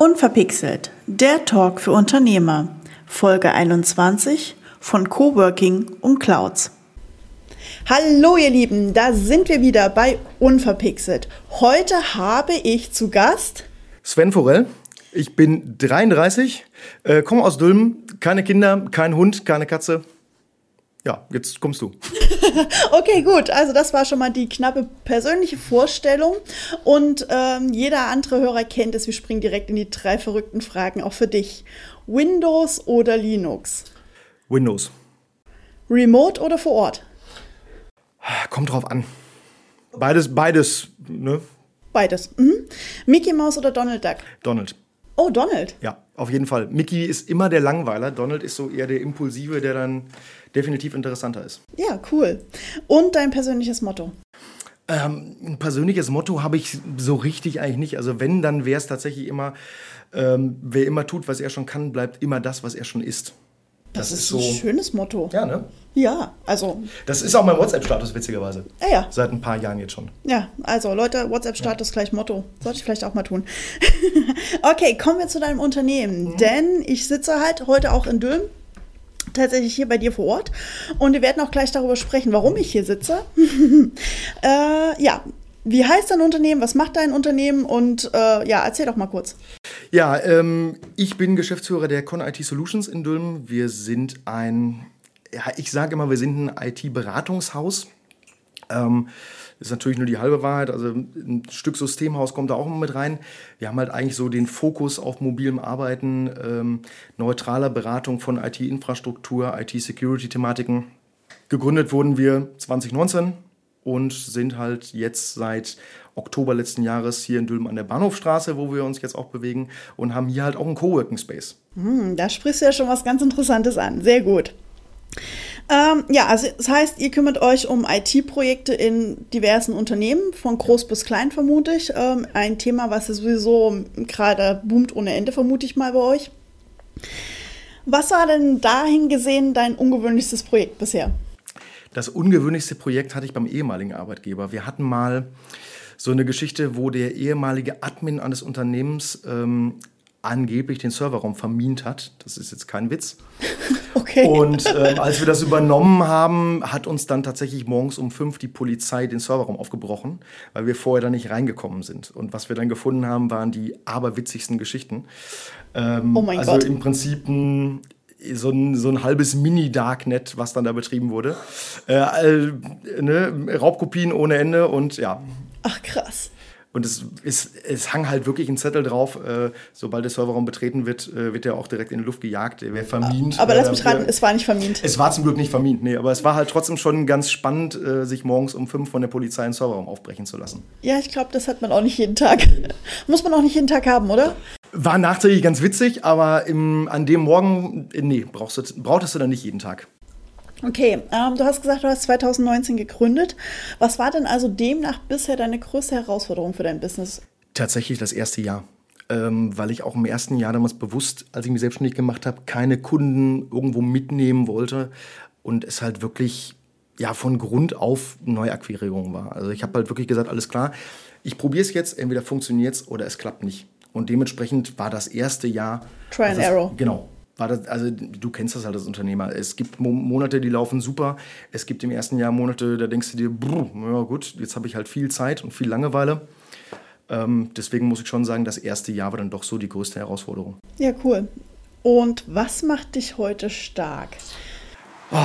Unverpixelt, der Talk für Unternehmer, Folge 21 von Coworking und Clouds. Hallo ihr Lieben, da sind wir wieder bei Unverpixelt. Heute habe ich zu Gast Sven Forell. Ich bin 33, äh, komme aus Dülmen, keine Kinder, kein Hund, keine Katze. Ja, jetzt kommst du. okay, gut. Also das war schon mal die knappe persönliche Vorstellung. Und ähm, jeder andere Hörer kennt es. Wir springen direkt in die drei verrückten Fragen, auch für dich. Windows oder Linux? Windows. Remote oder vor Ort? Kommt drauf an. Beides, beides, ne? Beides. Mhm. Mickey Mouse oder Donald Duck? Donald. Oh, Donald. Ja, auf jeden Fall. Mickey ist immer der Langweiler. Donald ist so eher der Impulsive, der dann definitiv interessanter ist. Ja, cool. Und dein persönliches Motto? Ähm, ein persönliches Motto habe ich so richtig eigentlich nicht. Also wenn, dann wäre es tatsächlich immer, ähm, wer immer tut, was er schon kann, bleibt immer das, was er schon ist. Das, das ist, ist so ein schönes Motto. Ja, ne? Ja, also. Das ist auch mein WhatsApp-Status, witzigerweise. Ja, ja. Seit ein paar Jahren jetzt schon. Ja, also Leute, WhatsApp-Status ja. gleich Motto. Sollte ich vielleicht auch mal tun. okay, kommen wir zu deinem Unternehmen. Mhm. Denn ich sitze halt heute auch in Dülmen tatsächlich hier bei dir vor Ort. Und wir werden auch gleich darüber sprechen, warum ich hier sitze. äh, ja, wie heißt dein Unternehmen? Was macht dein Unternehmen? Und äh, ja, erzähl doch mal kurz. Ja, ähm, ich bin Geschäftsführer der Con IT Solutions in Dülmen. Wir sind ein, ja, ich sage immer, wir sind ein IT-Beratungshaus. Ähm, ist natürlich nur die halbe Wahrheit. Also ein Stück Systemhaus kommt da auch immer mit rein. Wir haben halt eigentlich so den Fokus auf mobilem Arbeiten, ähm, neutraler Beratung von IT-Infrastruktur, IT-Security-Thematiken. Gegründet wurden wir 2019 und sind halt jetzt seit Oktober letzten Jahres hier in Dülmen an der Bahnhofstraße, wo wir uns jetzt auch bewegen und haben hier halt auch einen Coworking Space. Hm, da sprichst du ja schon was ganz Interessantes an. Sehr gut. Ähm, ja, also das heißt, ihr kümmert euch um IT-Projekte in diversen Unternehmen, von groß bis klein vermute ich. Ähm, ein Thema, was ja sowieso gerade boomt ohne Ende, vermute ich mal bei euch. Was war denn dahin gesehen dein ungewöhnlichstes Projekt bisher? Das ungewöhnlichste Projekt hatte ich beim ehemaligen Arbeitgeber. Wir hatten mal so eine Geschichte, wo der ehemalige Admin eines Unternehmens ähm, angeblich den Serverraum vermint hat. Das ist jetzt kein Witz. Okay. Und ähm, als wir das übernommen haben, hat uns dann tatsächlich morgens um fünf die Polizei den Serverraum aufgebrochen, weil wir vorher da nicht reingekommen sind. Und was wir dann gefunden haben, waren die aberwitzigsten Geschichten. Ähm, oh mein also Gott. im Prinzip ein, so ein, so ein halbes Mini-Darknet, was dann da betrieben wurde. Äh, ne? Raubkopien ohne Ende und ja. Ach krass. Und es, es, es hang halt wirklich ein Zettel drauf, äh, sobald der Serverraum betreten wird, äh, wird er auch direkt in die Luft gejagt, er wäre vermint. Aber lass mich raten, es war nicht vermint. Es war zum Glück nicht vermint, nee, aber es war halt trotzdem schon ganz spannend, äh, sich morgens um fünf von der Polizei einen Serverraum aufbrechen zu lassen. Ja, ich glaube, das hat man auch nicht jeden Tag. Muss man auch nicht jeden Tag haben, oder? War nachträglich ganz witzig, aber im, an dem Morgen, äh, nee, brauchst du, brauchtest du dann nicht jeden Tag. Okay, ähm, du hast gesagt, du hast 2019 gegründet. Was war denn also demnach bisher deine größte Herausforderung für dein Business? Tatsächlich das erste Jahr. Ähm, weil ich auch im ersten Jahr damals bewusst, als ich mich selbstständig gemacht habe, keine Kunden irgendwo mitnehmen wollte und es halt wirklich ja, von Grund auf Neuakquirierung war. Also ich habe halt wirklich gesagt, alles klar, ich probiere es jetzt, entweder funktioniert es oder es klappt nicht. Und dementsprechend war das erste Jahr. Try and also, Arrow. Genau, war das, also du kennst das halt als Unternehmer. Es gibt Monate, die laufen super. Es gibt im ersten Jahr Monate, da denkst du dir, brr, ja gut, jetzt habe ich halt viel Zeit und viel Langeweile. Ähm, deswegen muss ich schon sagen, das erste Jahr war dann doch so die größte Herausforderung. Ja, cool. Und was macht dich heute stark? Oh,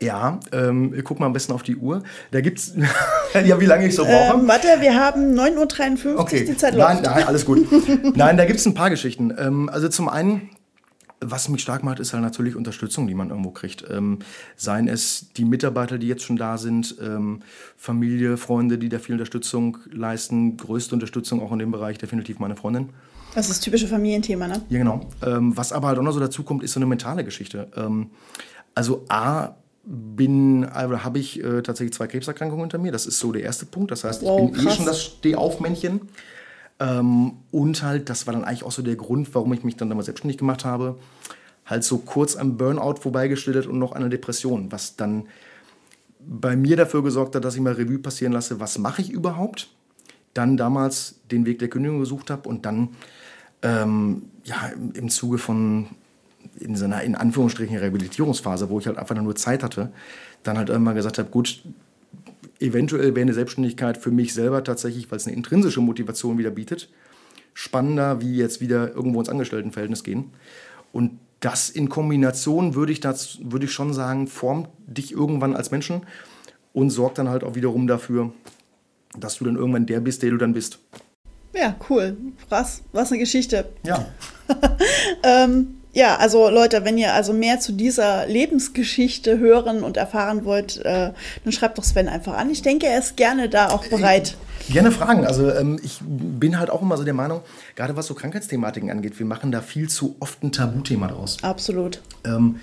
ja, ähm, guck mal am besten auf die Uhr. Da gibt's ja, wie lange ich so brauche. Ähm, warte, wir haben 9.53 Uhr, okay. die Zeit läuft. Nein, nein, alles gut. nein, da gibt es ein paar Geschichten. Ähm, also zum einen, was mich stark macht, ist halt natürlich Unterstützung, die man irgendwo kriegt. Ähm, seien es die Mitarbeiter, die jetzt schon da sind, ähm, Familie, Freunde, die da viel Unterstützung leisten. Größte Unterstützung auch in dem Bereich definitiv meine Freundin. Das ist das typische Familienthema, ne? Ja, genau. Ähm, was aber halt auch noch so dazu kommt, ist so eine mentale Geschichte. Ähm, also A, bin, also habe ich äh, tatsächlich zwei Krebserkrankungen hinter mir. Das ist so der erste Punkt. Das heißt, ich bin krass. eh schon das Stehaufmännchen. Ähm, und halt, das war dann eigentlich auch so der Grund, warum ich mich dann damals selbstständig gemacht habe. Halt so kurz am Burnout vorbeigestellt und noch eine Depression, was dann bei mir dafür gesorgt hat, dass ich mal Revue passieren lasse, was mache ich überhaupt? dann damals den Weg der Kündigung gesucht habe und dann ähm, ja, im, im Zuge von in so einer in Anführungsstrichen Rehabilitierungsphase, wo ich halt einfach nur Zeit hatte, dann halt irgendwann gesagt habe, gut, eventuell wäre eine Selbstständigkeit für mich selber tatsächlich, weil es eine intrinsische Motivation wieder bietet, spannender, wie jetzt wieder irgendwo ins Angestelltenverhältnis gehen. Und das in Kombination würde ich, das, würde ich schon sagen, formt dich irgendwann als Menschen und sorgt dann halt auch wiederum dafür, dass du dann irgendwann der bist, der du dann bist. Ja, cool. Was, was eine Geschichte. Ja. ähm, ja, also Leute, wenn ihr also mehr zu dieser Lebensgeschichte hören und erfahren wollt, äh, dann schreibt doch Sven einfach an. Ich denke, er ist gerne da auch bereit. Äh, gerne fragen. Also ähm, ich bin halt auch immer so der Meinung, gerade was so Krankheitsthematiken angeht, wir machen da viel zu oft ein Tabuthema draus. Absolut. Ähm,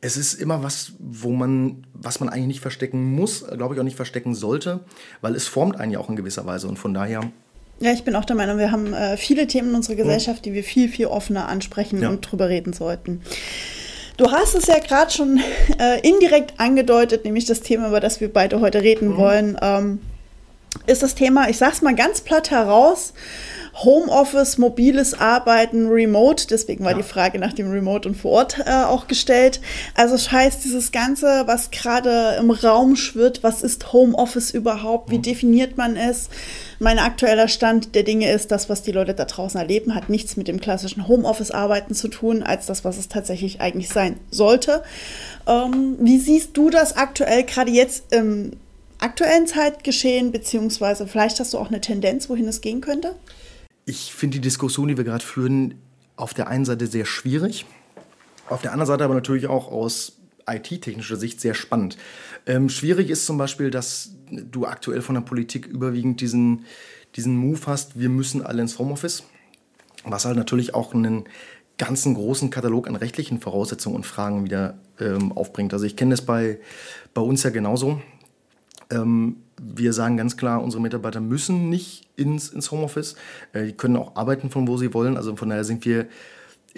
es ist immer was, wo man, was man eigentlich nicht verstecken muss, glaube ich auch nicht verstecken sollte, weil es formt einen ja auch in gewisser Weise und von daher ja, ich bin auch der Meinung, wir haben äh, viele Themen in unserer Gesellschaft, die wir viel, viel offener ansprechen ja. und drüber reden sollten. Du hast es ja gerade schon äh, indirekt angedeutet, nämlich das Thema, über das wir beide heute reden mhm. wollen, ähm, ist das Thema, ich sag's mal ganz platt heraus, Homeoffice, mobiles Arbeiten, Remote. Deswegen war ja. die Frage nach dem Remote und vor Ort äh, auch gestellt. Also das heißt, dieses Ganze, was gerade im Raum schwirrt, was ist Homeoffice überhaupt? Wie mhm. definiert man es? Mein aktueller Stand der Dinge ist, das, was die Leute da draußen erleben, hat nichts mit dem klassischen Homeoffice-Arbeiten zu tun, als das, was es tatsächlich eigentlich sein sollte. Ähm, wie siehst du das aktuell, gerade jetzt im aktuellen Zeitgeschehen, beziehungsweise vielleicht hast du auch eine Tendenz, wohin es gehen könnte? Ich finde die Diskussion, die wir gerade führen, auf der einen Seite sehr schwierig, auf der anderen Seite aber natürlich auch aus IT-technischer Sicht sehr spannend. Ähm, schwierig ist zum Beispiel, dass du aktuell von der Politik überwiegend diesen, diesen Move hast, wir müssen alle ins Homeoffice, was halt natürlich auch einen ganzen großen Katalog an rechtlichen Voraussetzungen und Fragen wieder ähm, aufbringt. Also ich kenne das bei, bei uns ja genauso. Ähm, wir sagen ganz klar, unsere Mitarbeiter müssen nicht ins, ins Homeoffice. Äh, die können auch arbeiten, von wo sie wollen. Also von daher sind wir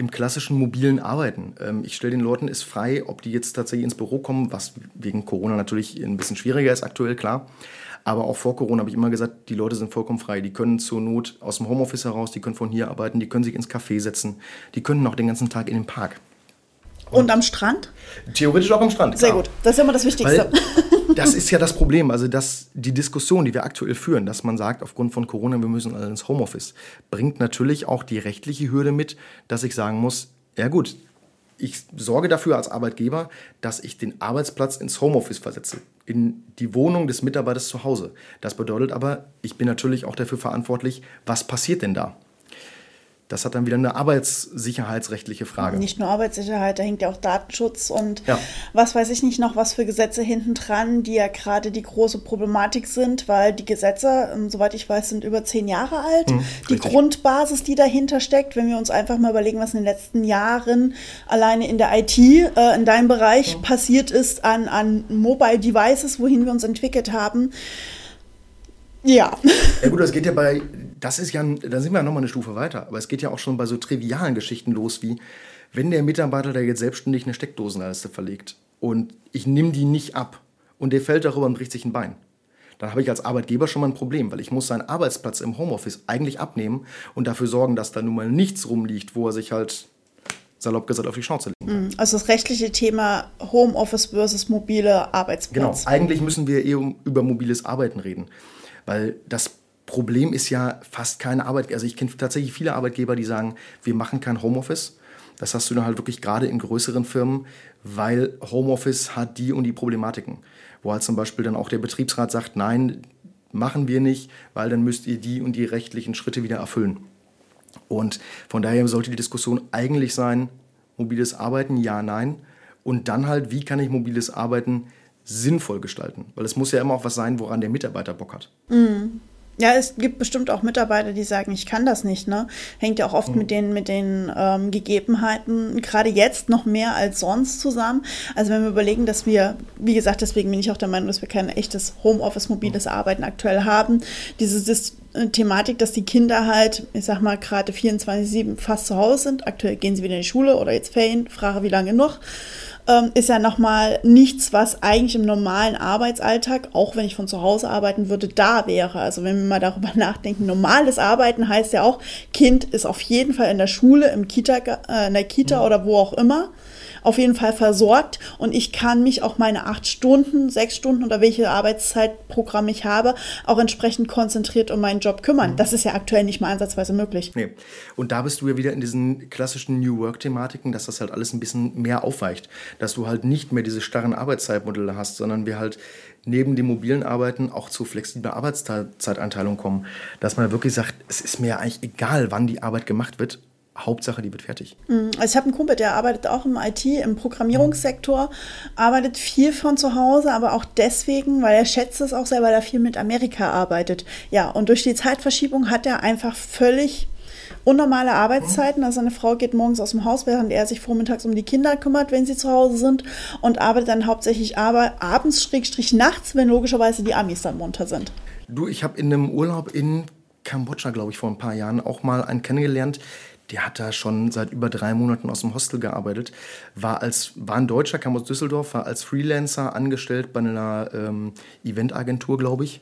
im klassischen mobilen Arbeiten. Ähm, ich stelle den Leuten es frei, ob die jetzt tatsächlich ins Büro kommen, was wegen Corona natürlich ein bisschen schwieriger ist aktuell, klar. Aber auch vor Corona habe ich immer gesagt, die Leute sind vollkommen frei. Die können zur Not aus dem Homeoffice heraus, die können von hier arbeiten, die können sich ins Café setzen, die können auch den ganzen Tag in den Park. Und, und am Strand? Theoretisch auch am Strand. Sehr klar. gut, das ist immer das Wichtigste. Weil das ist ja das Problem. Also, dass die Diskussion, die wir aktuell führen, dass man sagt, aufgrund von Corona, wir müssen alle ins Homeoffice, bringt natürlich auch die rechtliche Hürde mit, dass ich sagen muss, ja gut, ich sorge dafür als Arbeitgeber, dass ich den Arbeitsplatz ins Homeoffice versetze, in die Wohnung des Mitarbeiters zu Hause. Das bedeutet aber, ich bin natürlich auch dafür verantwortlich, was passiert denn da? Das hat dann wieder eine arbeitssicherheitsrechtliche Frage. Nicht nur Arbeitssicherheit, da hängt ja auch Datenschutz und ja. was weiß ich nicht noch, was für Gesetze hinten dran, die ja gerade die große Problematik sind, weil die Gesetze, ähm, soweit ich weiß, sind über zehn Jahre alt. Hm, die richtig. Grundbasis, die dahinter steckt, wenn wir uns einfach mal überlegen, was in den letzten Jahren alleine in der IT, äh, in deinem Bereich hm. passiert ist an, an Mobile Devices, wohin wir uns entwickelt haben. Ja. Ja gut, das geht ja bei das ist ja, da sind wir ja nochmal eine Stufe weiter. Aber es geht ja auch schon bei so trivialen Geschichten los, wie wenn der Mitarbeiter da jetzt selbstständig eine Steckdosenleiste verlegt und ich nehme die nicht ab und der fällt darüber und bricht sich ein Bein. Dann habe ich als Arbeitgeber schon mal ein Problem, weil ich muss seinen Arbeitsplatz im Homeoffice eigentlich abnehmen und dafür sorgen, dass da nun mal nichts rumliegt, wo er sich halt salopp gesagt auf die Schnauze legen kann. Mhm. Also das rechtliche Thema Homeoffice versus mobile Arbeitsplatz. Genau, eigentlich müssen wir eher über mobiles Arbeiten reden, weil das Problem ist ja fast keine Arbeit. Also ich kenne tatsächlich viele Arbeitgeber, die sagen, wir machen kein Homeoffice. Das hast du dann halt wirklich gerade in größeren Firmen, weil Homeoffice hat die und die Problematiken. Wo halt zum Beispiel dann auch der Betriebsrat sagt, nein, machen wir nicht, weil dann müsst ihr die und die rechtlichen Schritte wieder erfüllen. Und von daher sollte die Diskussion eigentlich sein, mobiles Arbeiten, ja, nein. Und dann halt, wie kann ich mobiles Arbeiten sinnvoll gestalten? Weil es muss ja immer auch was sein, woran der Mitarbeiter Bock hat. Mhm. Ja, es gibt bestimmt auch Mitarbeiter, die sagen, ich kann das nicht. Ne? Hängt ja auch oft mhm. mit den, mit den ähm, Gegebenheiten, gerade jetzt noch mehr als sonst zusammen. Also wenn wir überlegen, dass wir, wie gesagt, deswegen bin ich auch der Meinung, dass wir kein echtes Homeoffice, mobiles mhm. Arbeiten aktuell haben. Diese Dis äh, Thematik, dass die Kinder halt, ich sag mal, gerade 24-7 fast zu Hause sind. Aktuell gehen sie wieder in die Schule oder jetzt Ferien, frage wie lange noch. ähm, ist ja nochmal nichts, was eigentlich im normalen Arbeitsalltag, auch wenn ich von zu Hause arbeiten würde, da wäre. Also wenn wir mal darüber nachdenken, normales Arbeiten heißt ja auch, Kind ist auf jeden Fall in der Schule, im Kita, äh, in der Kita mhm. oder wo auch immer auf jeden Fall versorgt und ich kann mich auch meine acht Stunden, sechs Stunden oder welche Arbeitszeitprogramm ich habe, auch entsprechend konzentriert um meinen Job kümmern. Mhm. Das ist ja aktuell nicht mal ansatzweise möglich. Nee. Und da bist du ja wieder in diesen klassischen New Work-Thematiken, dass das halt alles ein bisschen mehr aufweicht. Dass du halt nicht mehr diese starren Arbeitszeitmodelle hast, sondern wir halt neben dem mobilen Arbeiten auch zu flexibler Arbeitszeiteinteilung kommen. Dass man wirklich sagt, es ist mir eigentlich egal, wann die Arbeit gemacht wird. Hauptsache, die wird fertig. Mhm. Also ich habe einen Kumpel, der arbeitet auch im IT, im Programmierungssektor, arbeitet viel von zu Hause, aber auch deswegen, weil er schätzt es auch sehr, weil er viel mit Amerika arbeitet. Ja, und durch die Zeitverschiebung hat er einfach völlig unnormale Arbeitszeiten. Also seine Frau geht morgens aus dem Haus, während er sich vormittags um die Kinder kümmert, wenn sie zu Hause sind und arbeitet dann hauptsächlich aber abends, Schrägstrich nachts, wenn logischerweise die Amis dann munter sind. Du, ich habe in einem Urlaub in Kambodscha, glaube ich, vor ein paar Jahren auch mal einen kennengelernt, der hat da schon seit über drei Monaten aus dem Hostel gearbeitet, war, als, war ein Deutscher, kam aus Düsseldorf, war als Freelancer angestellt bei einer ähm, Eventagentur, glaube ich,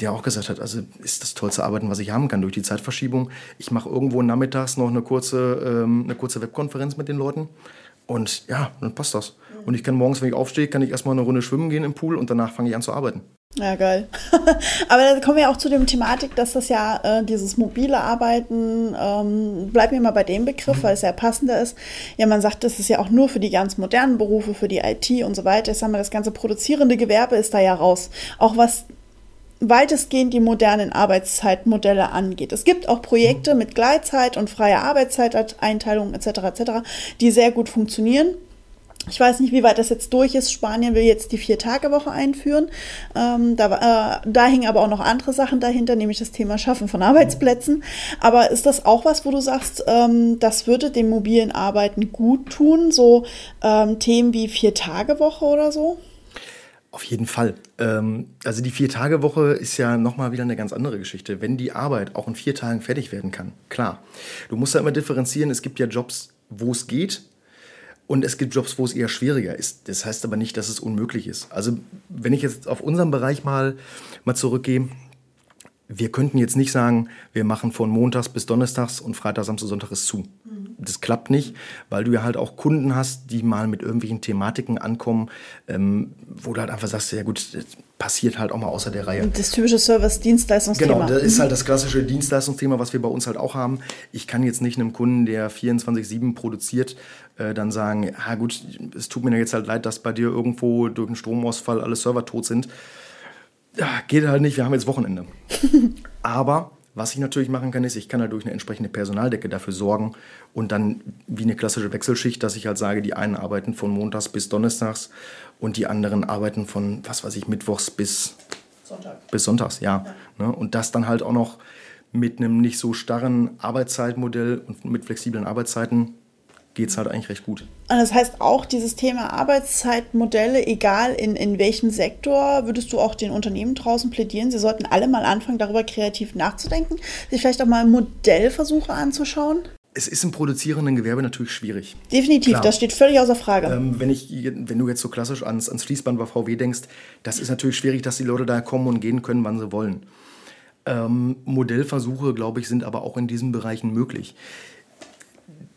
der auch gesagt hat, also ist das tollste Arbeiten, was ich haben kann durch die Zeitverschiebung. Ich mache irgendwo nachmittags noch eine kurze, ähm, eine kurze Webkonferenz mit den Leuten und ja, dann passt das. Und ich kann morgens, wenn ich aufstehe, kann ich erstmal eine Runde schwimmen gehen im Pool und danach fange ich an zu arbeiten. Ja, geil. Aber da kommen wir auch zu dem Thematik, dass das ja äh, dieses mobile Arbeiten, ähm, bleibt mir mal bei dem Begriff, mhm. weil es ja passender ist. Ja, man sagt, das ist ja auch nur für die ganz modernen Berufe, für die IT und so weiter. Jetzt haben wir das ganze produzierende Gewerbe ist da ja raus. Auch was weitestgehend die modernen Arbeitszeitmodelle angeht. Es gibt auch Projekte mhm. mit Gleitzeit und freier Arbeitszeiteinteilung etc. etc., die sehr gut funktionieren. Ich weiß nicht, wie weit das jetzt durch ist. Spanien will jetzt die Vier-Tage-Woche einführen. Ähm, da, äh, da hingen aber auch noch andere Sachen dahinter, nämlich das Thema Schaffen von Arbeitsplätzen. Aber ist das auch was, wo du sagst, ähm, das würde dem mobilen Arbeiten gut tun? So ähm, Themen wie Vier-Tage-Woche oder so? Auf jeden Fall. Ähm, also die Vier-Tage-Woche ist ja nochmal wieder eine ganz andere Geschichte. Wenn die Arbeit auch in vier Tagen fertig werden kann, klar. Du musst ja immer differenzieren, es gibt ja Jobs, wo es geht und es gibt Jobs, wo es eher schwieriger ist. Das heißt aber nicht, dass es unmöglich ist. Also wenn ich jetzt auf unseren Bereich mal, mal zurückgehe, wir könnten jetzt nicht sagen, wir machen von Montags bis Donnerstags und Freitag, Samstag, Sonntag ist zu. Mhm. Das klappt nicht, weil du ja halt auch Kunden hast, die mal mit irgendwelchen Thematiken ankommen, ähm, wo du halt einfach sagst, ja gut, das passiert halt auch mal außer der Reihe. Das typische Service-Dienstleistungsthema. Genau, das ist halt das klassische Dienstleistungsthema, was wir bei uns halt auch haben. Ich kann jetzt nicht einem Kunden, der 24-7 produziert, äh, dann sagen, ja gut, es tut mir jetzt halt leid, dass bei dir irgendwo durch einen Stromausfall alle Server tot sind geht halt nicht, wir haben jetzt Wochenende. Aber was ich natürlich machen kann, ist, ich kann halt durch eine entsprechende Personaldecke dafür sorgen und dann wie eine klassische Wechselschicht, dass ich halt sage, die einen arbeiten von Montags bis Donnerstags und die anderen arbeiten von, was weiß ich, Mittwochs bis Sonntag. Bis Sonntags, ja. ja. Ne? Und das dann halt auch noch mit einem nicht so starren Arbeitszeitmodell und mit flexiblen Arbeitszeiten geht es halt eigentlich recht gut. Und das heißt auch, dieses Thema Arbeitszeitmodelle, egal in, in welchem Sektor, würdest du auch den Unternehmen draußen plädieren, sie sollten alle mal anfangen, darüber kreativ nachzudenken, sich vielleicht auch mal Modellversuche anzuschauen? Es ist im produzierenden Gewerbe natürlich schwierig. Definitiv, Klar. das steht völlig außer Frage. Ähm, wenn, ich, wenn du jetzt so klassisch ans, ans Fließband bei VW denkst, das ist natürlich schwierig, dass die Leute da kommen und gehen können, wann sie wollen. Ähm, Modellversuche, glaube ich, sind aber auch in diesen Bereichen möglich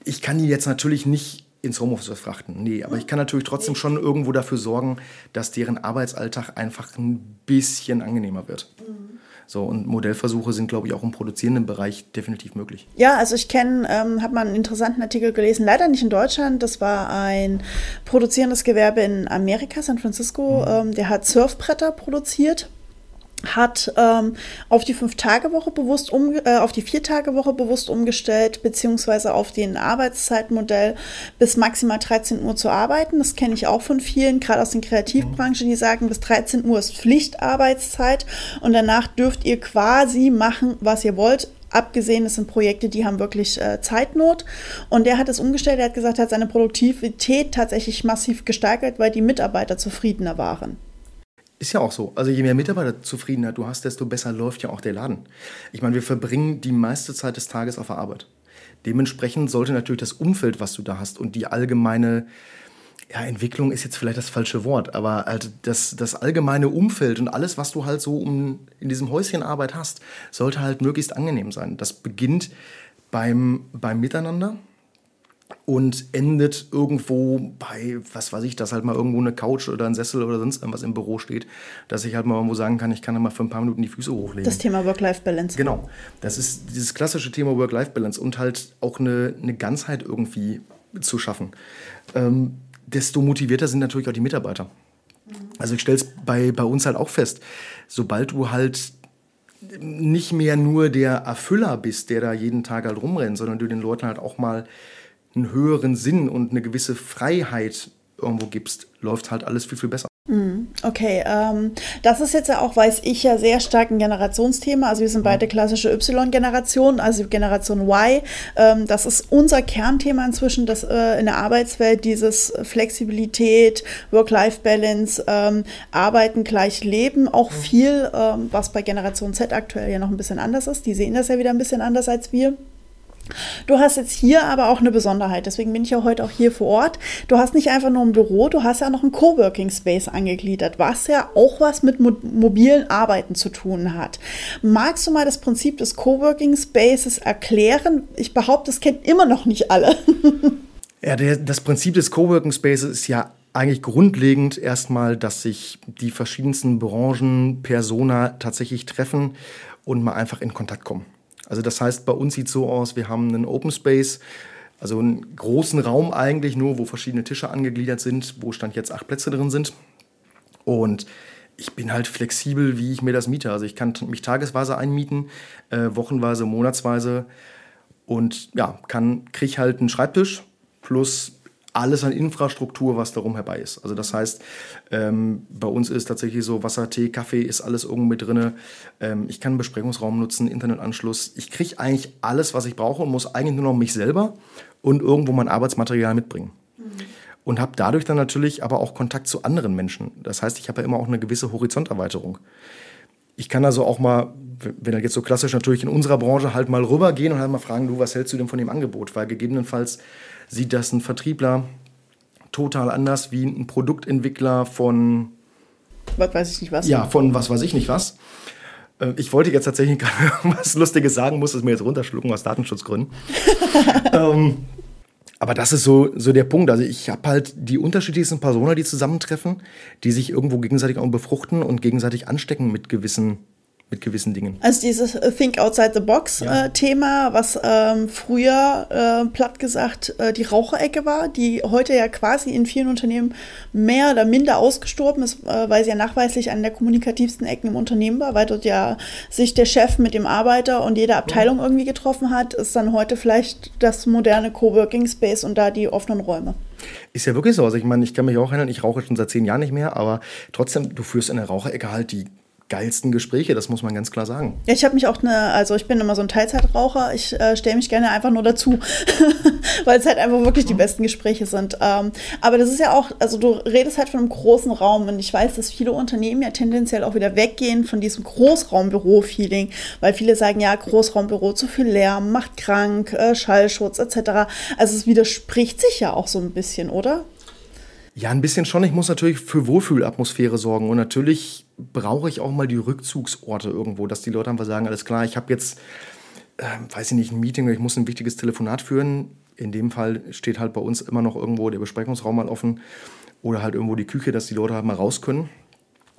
ich kann die jetzt natürlich nicht ins Homeoffice verfrachten. Nee, aber ich kann natürlich trotzdem schon irgendwo dafür sorgen, dass deren Arbeitsalltag einfach ein bisschen angenehmer wird. So, und Modellversuche sind, glaube ich, auch im produzierenden Bereich definitiv möglich. Ja, also ich kenne, ähm, habe mal einen interessanten Artikel gelesen, leider nicht in Deutschland. Das war ein produzierendes Gewerbe in Amerika, San Francisco. Mhm. Ähm, der hat Surfbretter produziert hat ähm, auf die Fünf-Tage-Woche bewusst um, äh, auf die Vier-Tage-Woche bewusst umgestellt, beziehungsweise auf den Arbeitszeitmodell bis maximal 13 Uhr zu arbeiten. Das kenne ich auch von vielen, gerade aus den Kreativbranchen, die sagen, bis 13 Uhr ist Pflichtarbeitszeit und danach dürft ihr quasi machen, was ihr wollt. Abgesehen, es sind Projekte, die haben wirklich äh, Zeitnot. Und der hat es umgestellt, er hat gesagt, er hat seine Produktivität tatsächlich massiv gesteigert, weil die Mitarbeiter zufriedener waren. Ist ja auch so. Also je mehr Mitarbeiterzufriedenheit du hast, desto besser läuft ja auch der Laden. Ich meine, wir verbringen die meiste Zeit des Tages auf der Arbeit. Dementsprechend sollte natürlich das Umfeld, was du da hast und die allgemeine ja, Entwicklung ist jetzt vielleicht das falsche Wort, aber halt das, das allgemeine Umfeld und alles, was du halt so um, in diesem Häuschen Arbeit hast, sollte halt möglichst angenehm sein. Das beginnt beim, beim Miteinander und endet irgendwo bei, was weiß ich, dass halt mal irgendwo eine Couch oder ein Sessel oder sonst irgendwas im Büro steht, dass ich halt mal irgendwo sagen kann, ich kann da mal für ein paar Minuten die Füße hochlegen. Das Thema Work-Life-Balance. Genau. Das ist dieses klassische Thema Work-Life-Balance und halt auch eine, eine Ganzheit irgendwie zu schaffen. Ähm, desto motivierter sind natürlich auch die Mitarbeiter. Also ich stelle es bei, bei uns halt auch fest, sobald du halt nicht mehr nur der Erfüller bist, der da jeden Tag halt rumrennt, sondern du den Leuten halt auch mal einen höheren Sinn und eine gewisse Freiheit irgendwo gibst, läuft halt alles viel, viel besser. Mhm. Okay, ähm, das ist jetzt ja auch, weiß ich ja, sehr stark ein Generationsthema. Also wir sind beide klassische Y-Generation, also Generation Y. Ähm, das ist unser Kernthema inzwischen, dass äh, in der Arbeitswelt dieses Flexibilität, Work-Life-Balance, ähm, Arbeiten gleich Leben, auch viel, ähm, was bei Generation Z aktuell ja noch ein bisschen anders ist. Die sehen das ja wieder ein bisschen anders als wir. Du hast jetzt hier aber auch eine Besonderheit, deswegen bin ich ja heute auch hier vor Ort. Du hast nicht einfach nur ein Büro, du hast ja noch einen Coworking Space angegliedert, was ja auch was mit mo mobilen Arbeiten zu tun hat. Magst du mal das Prinzip des Coworking Spaces erklären? Ich behaupte, das kennen immer noch nicht alle. ja, der, das Prinzip des Coworking Spaces ist ja eigentlich grundlegend erstmal, dass sich die verschiedensten Branchen, Persona tatsächlich treffen und mal einfach in Kontakt kommen. Also das heißt, bei uns sieht es so aus, wir haben einen Open Space, also einen großen Raum eigentlich nur, wo verschiedene Tische angegliedert sind, wo stand jetzt acht Plätze drin sind. Und ich bin halt flexibel, wie ich mir das miete. Also ich kann mich tagesweise einmieten, äh, wochenweise, monatsweise und ja, kann krieg halt einen Schreibtisch plus alles an Infrastruktur, was darum herbei ist. Also das heißt, ähm, bei uns ist tatsächlich so Wasser, Tee, Kaffee ist alles irgendwo mit drin. Ähm, ich kann einen Besprechungsraum nutzen, Internetanschluss. Ich kriege eigentlich alles, was ich brauche und muss eigentlich nur noch mich selber und irgendwo mein Arbeitsmaterial mitbringen. Mhm. Und habe dadurch dann natürlich aber auch Kontakt zu anderen Menschen. Das heißt, ich habe ja immer auch eine gewisse Horizonterweiterung. Ich kann also auch mal, wenn er jetzt so klassisch natürlich in unserer Branche halt mal rübergehen und halt mal fragen, du, was hältst du denn von dem Angebot? Weil gegebenenfalls sieht das ein Vertriebler total anders wie ein Produktentwickler von. Was weiß ich nicht was. Ja, von was weiß ich nicht was. Äh, ich wollte jetzt tatsächlich gerade was Lustiges sagen, muss es mir jetzt runterschlucken aus Datenschutzgründen. ähm, aber das ist so, so der Punkt. Also ich habe halt die unterschiedlichsten Personen, die zusammentreffen, die sich irgendwo gegenseitig auch befruchten und gegenseitig anstecken mit gewissen mit gewissen Dingen. Also dieses äh, Think Outside the Box ja. äh, Thema, was ähm, früher äh, platt gesagt äh, die Raucherecke war, die heute ja quasi in vielen Unternehmen mehr oder minder ausgestorben ist, äh, weil sie ja nachweislich eine der kommunikativsten Ecken im Unternehmen war, weil dort ja sich der Chef mit dem Arbeiter und jede Abteilung irgendwie getroffen hat, ist dann heute vielleicht das moderne Coworking Space und da die offenen Räume. Ist ja wirklich so. Also ich meine, ich kann mich auch erinnern, ich rauche schon seit zehn Jahren nicht mehr, aber trotzdem, du führst in der Raucherecke halt die geilsten Gespräche, das muss man ganz klar sagen. Ja, ich habe mich auch eine, also ich bin immer so ein Teilzeitraucher, ich äh, stelle mich gerne einfach nur dazu, weil es halt einfach wirklich die mhm. besten Gespräche sind. Ähm, aber das ist ja auch, also du redest halt von einem großen Raum und ich weiß, dass viele Unternehmen ja tendenziell auch wieder weggehen von diesem Großraumbüro-Feeling, weil viele sagen, ja, Großraumbüro, zu viel Lärm, macht krank, äh, Schallschutz etc. Also es widerspricht sich ja auch so ein bisschen, oder? Ja, ein bisschen schon. Ich muss natürlich für Wohlfühlatmosphäre sorgen. Und natürlich brauche ich auch mal die Rückzugsorte irgendwo, dass die Leute einfach sagen, alles klar, ich habe jetzt, äh, weiß ich nicht, ein Meeting oder ich muss ein wichtiges Telefonat führen. In dem Fall steht halt bei uns immer noch irgendwo der Besprechungsraum mal offen oder halt irgendwo die Küche, dass die Leute halt mal raus können.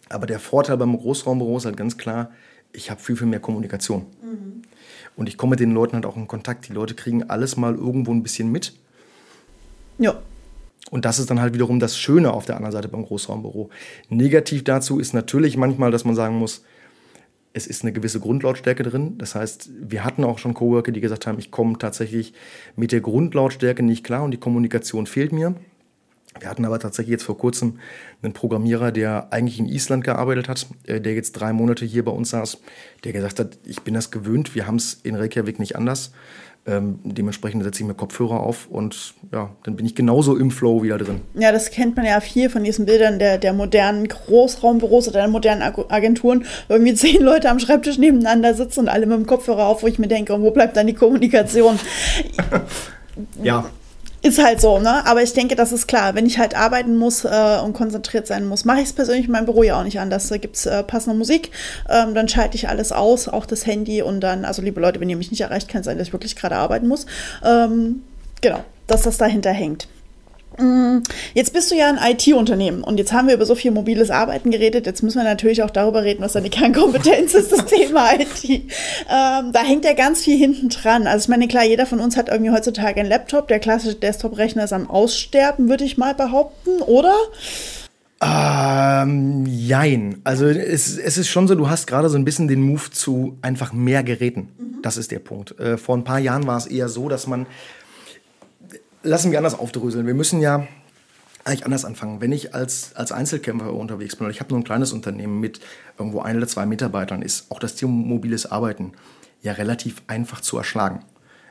Aber der Vorteil beim Großraumbüro ist halt ganz klar, ich habe viel, viel mehr Kommunikation. Mhm. Und ich komme mit den Leuten halt auch in Kontakt. Die Leute kriegen alles mal irgendwo ein bisschen mit. Ja. Und das ist dann halt wiederum das Schöne auf der anderen Seite beim Großraumbüro. Negativ dazu ist natürlich manchmal, dass man sagen muss, es ist eine gewisse Grundlautstärke drin. Das heißt, wir hatten auch schon Coworker, die gesagt haben, ich komme tatsächlich mit der Grundlautstärke nicht klar und die Kommunikation fehlt mir. Wir hatten aber tatsächlich jetzt vor kurzem einen Programmierer, der eigentlich in Island gearbeitet hat, äh, der jetzt drei Monate hier bei uns saß, der gesagt hat, ich bin das gewöhnt, wir haben es in Reykjavik nicht anders. Ähm, dementsprechend setze ich mir Kopfhörer auf und ja, dann bin ich genauso im Flow wieder drin. Ja, das kennt man ja viel von diesen Bildern der, der modernen Großraumbüros oder der modernen Agenturen, wo irgendwie zehn Leute am Schreibtisch nebeneinander sitzen und alle mit dem Kopfhörer auf, wo ich mir denke, wo bleibt dann die Kommunikation? ja. Ist halt so, ne? Aber ich denke, das ist klar. Wenn ich halt arbeiten muss äh, und konzentriert sein muss, mache ich es persönlich in meinem Büro ja auch nicht anders. Da gibt es äh, passende Musik, ähm, dann schalte ich alles aus, auch das Handy und dann, also liebe Leute, wenn ihr mich nicht erreicht, kann es sein, dass ich wirklich gerade arbeiten muss. Ähm, genau, dass das dahinter hängt. Mm, jetzt bist du ja ein IT-Unternehmen und jetzt haben wir über so viel mobiles Arbeiten geredet. Jetzt müssen wir natürlich auch darüber reden, was deine Kernkompetenz ist, das Thema IT. Ähm, da hängt ja ganz viel hinten dran. Also ich meine, klar, jeder von uns hat irgendwie heutzutage einen Laptop. Der klassische Desktop-Rechner ist am Aussterben, würde ich mal behaupten, oder? Ähm, jein. Also es, es ist schon so, du hast gerade so ein bisschen den Move zu einfach mehr Geräten. Mhm. Das ist der Punkt. Äh, vor ein paar Jahren war es eher so, dass man lassen wir anders aufdröseln. Wir müssen ja eigentlich anders anfangen. Wenn ich als, als Einzelkämpfer unterwegs bin oder ich habe nur ein kleines Unternehmen mit irgendwo ein oder zwei Mitarbeitern, ist auch das Thema mobiles Arbeiten ja relativ einfach zu erschlagen.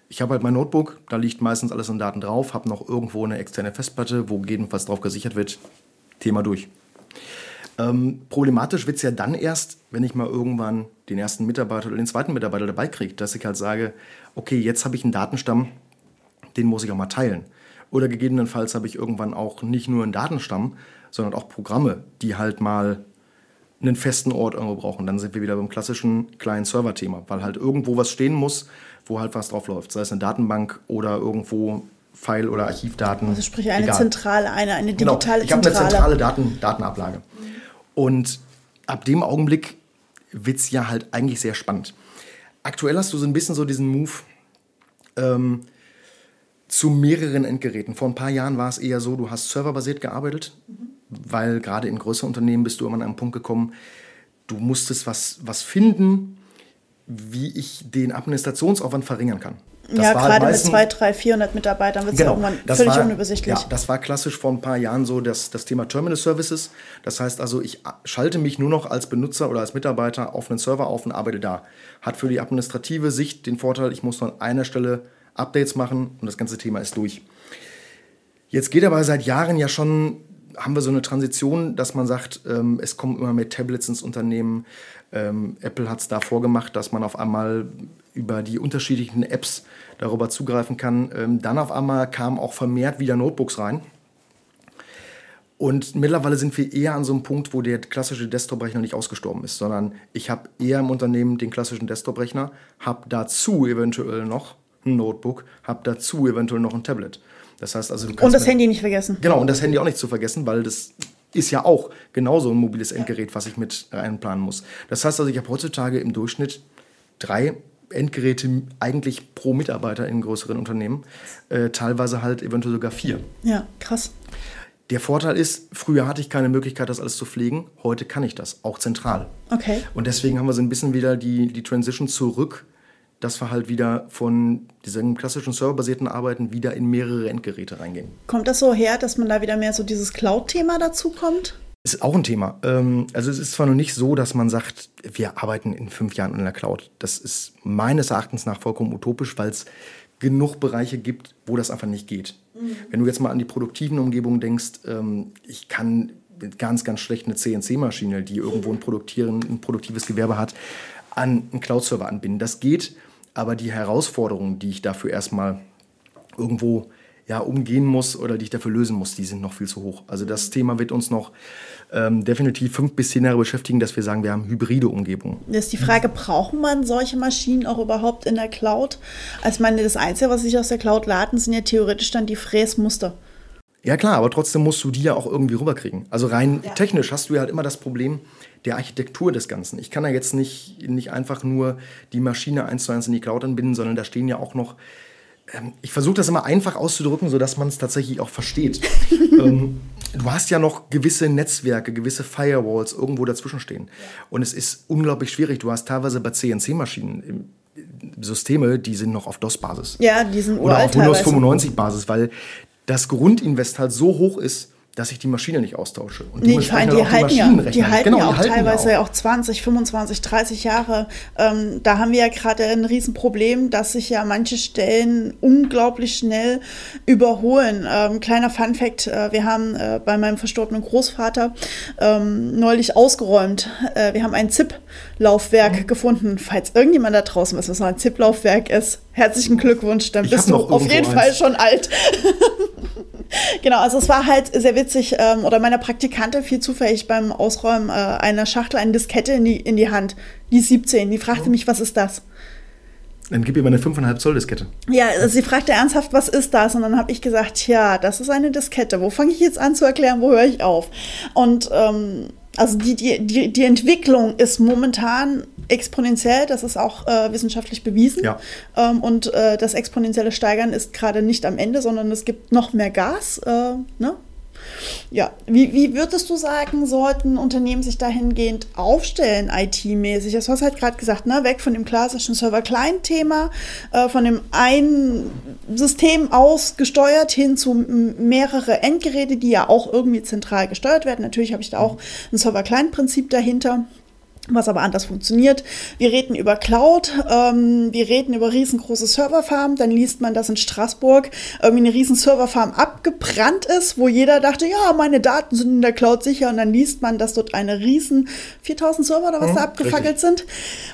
Ich habe halt mein Notebook, da liegt meistens alles an Daten drauf, habe noch irgendwo eine externe Festplatte, wo jedenfalls drauf gesichert wird. Thema durch. Ähm, problematisch wird es ja dann erst, wenn ich mal irgendwann den ersten Mitarbeiter oder den zweiten Mitarbeiter dabei kriege, dass ich halt sage, okay, jetzt habe ich einen Datenstamm, den muss ich auch mal teilen. Oder gegebenenfalls habe ich irgendwann auch nicht nur einen Datenstamm, sondern auch Programme, die halt mal einen festen Ort irgendwo brauchen. Dann sind wir wieder beim klassischen kleinen Server-Thema, weil halt irgendwo was stehen muss, wo halt was drauf läuft. Sei es eine Datenbank oder irgendwo File- oder Archivdaten. Also sprich eine Egal. zentrale, eine, eine genau. digitale genau. ich habe eine zentrale Daten, Datenablage. Und ab dem Augenblick wird es ja halt eigentlich sehr spannend. Aktuell hast du so ein bisschen so diesen Move, ähm, zu mehreren Endgeräten. Vor ein paar Jahren war es eher so, du hast serverbasiert gearbeitet, mhm. weil gerade in größeren Unternehmen bist du immer an einen Punkt gekommen, du musstest was, was finden, wie ich den Administrationsaufwand verringern kann. Das ja, gerade meisten, mit 200, 300, 400 Mitarbeitern wird es genau, irgendwann völlig war, unübersichtlich. Ja, das war klassisch vor ein paar Jahren so das, das Thema Terminal Services. Das heißt also, ich schalte mich nur noch als Benutzer oder als Mitarbeiter auf einen Server auf und arbeite da. Hat für die administrative Sicht den Vorteil, ich muss nur an einer Stelle Updates machen und das ganze Thema ist durch. Jetzt geht aber seit Jahren ja schon, haben wir so eine Transition, dass man sagt, ähm, es kommen immer mehr Tablets ins Unternehmen. Ähm, Apple hat es da vorgemacht, dass man auf einmal über die unterschiedlichen Apps darüber zugreifen kann. Ähm, dann auf einmal kamen auch vermehrt wieder Notebooks rein. Und mittlerweile sind wir eher an so einem Punkt, wo der klassische Desktop-Rechner nicht ausgestorben ist, sondern ich habe eher im Unternehmen den klassischen Desktop-Rechner, habe dazu eventuell noch ein Notebook, habe dazu eventuell noch ein Tablet. Das heißt also, du kannst und das Handy nicht vergessen. Genau, und das Handy auch nicht zu vergessen, weil das ist ja auch genauso ein mobiles Endgerät, was ich mit einplanen muss. Das heißt also, ich habe heutzutage im Durchschnitt drei Endgeräte eigentlich pro Mitarbeiter in größeren Unternehmen, äh, teilweise halt eventuell sogar vier. Ja, krass. Der Vorteil ist, früher hatte ich keine Möglichkeit, das alles zu pflegen, heute kann ich das, auch zentral. Okay. Und deswegen haben wir so ein bisschen wieder die, die Transition zurück dass wir halt wieder von diesem klassischen serverbasierten Arbeiten wieder in mehrere Endgeräte reingehen. Kommt das so her, dass man da wieder mehr so dieses Cloud-Thema dazu kommt? Ist auch ein Thema. Ähm, also es ist zwar noch nicht so, dass man sagt, wir arbeiten in fünf Jahren in der Cloud. Das ist meines Erachtens nach vollkommen utopisch, weil es genug Bereiche gibt, wo das einfach nicht geht. Mhm. Wenn du jetzt mal an die produktiven Umgebungen denkst, ähm, ich kann ganz, ganz schlecht eine CNC-Maschine, die irgendwo ein, ein produktives Gewerbe hat, an einen Cloud-Server anbinden. Das geht, aber die Herausforderungen, die ich dafür erstmal irgendwo ja, umgehen muss oder die ich dafür lösen muss, die sind noch viel zu hoch. Also das Thema wird uns noch ähm, definitiv fünf bis zehn Jahre beschäftigen, dass wir sagen, wir haben hybride Umgebungen. Das ist die Frage, braucht man solche Maschinen auch überhaupt in der Cloud? Also ich meine, das Einzige, was sich aus der Cloud laden, sind ja theoretisch dann die Fräsmuster. Ja klar, aber trotzdem musst du die ja auch irgendwie rüberkriegen. Also rein ja. technisch hast du ja halt immer das Problem, der Architektur des Ganzen. Ich kann da jetzt nicht, nicht einfach nur die Maschine eins zu eins in die Cloud anbinden, sondern da stehen ja auch noch. Ähm, ich versuche das immer einfach auszudrücken, sodass man es tatsächlich auch versteht. ähm, du hast ja noch gewisse Netzwerke, gewisse Firewalls irgendwo dazwischen stehen. Und es ist unglaublich schwierig. Du hast teilweise bei CNC-Maschinen Systeme, die sind noch auf DOS-Basis. Ja, die sind Oder auf Windows 95-Basis, weil das Grundinvest halt so hoch ist, dass ich die Maschine nicht austausche. Und nee, ich meine, die, halten ja, die halten genau, ja auch teilweise ja auch. auch 20, 25, 30 Jahre. Ähm, da haben wir ja gerade ein Riesenproblem, dass sich ja manche Stellen unglaublich schnell überholen. Ähm, kleiner Fun Fact, äh, wir haben äh, bei meinem verstorbenen Großvater ähm, neulich ausgeräumt. Äh, wir haben ein ZIP-Laufwerk mhm. gefunden. Falls irgendjemand da draußen weiß, was ein ZIP-Laufwerk ist, herzlichen Glückwunsch, dann ich bist du auf jeden eins. Fall schon alt. genau, also es war halt sehr witzig, ähm, oder meiner Praktikantin fiel zufällig beim Ausräumen äh, einer Schachtel eine Diskette in die, in die Hand. Die ist 17. Die fragte oh. mich, was ist das? Dann gib ihr mal eine 5,5 Zoll Diskette. Ja, also sie fragte ernsthaft, was ist das? Und dann habe ich gesagt, ja, das ist eine Diskette. Wo fange ich jetzt an zu erklären, wo höre ich auf? Und ähm, also die, die, die, die Entwicklung ist momentan exponentiell, das ist auch äh, wissenschaftlich bewiesen. Ja. Ähm, und äh, das exponentielle Steigern ist gerade nicht am Ende, sondern es gibt noch mehr Gas. Äh, ne? Ja, wie, wie würdest du sagen, sollten Unternehmen sich dahingehend aufstellen, IT-mäßig? Das hast du halt gerade gesagt, ne? weg von dem klassischen Server-Client-Thema, äh, von dem einen System aus gesteuert hin zu mehrere Endgeräte, die ja auch irgendwie zentral gesteuert werden. Natürlich habe ich da auch ein Server-Client-Prinzip dahinter was aber anders funktioniert. Wir reden über Cloud, ähm, wir reden über riesengroße Serverfarmen, dann liest man, dass in Straßburg irgendwie eine riesen Serverfarm abgebrannt ist, wo jeder dachte, ja, meine Daten sind in der Cloud sicher und dann liest man, dass dort eine riesen 4000 Server oder was hm, da abgefackelt richtig. sind,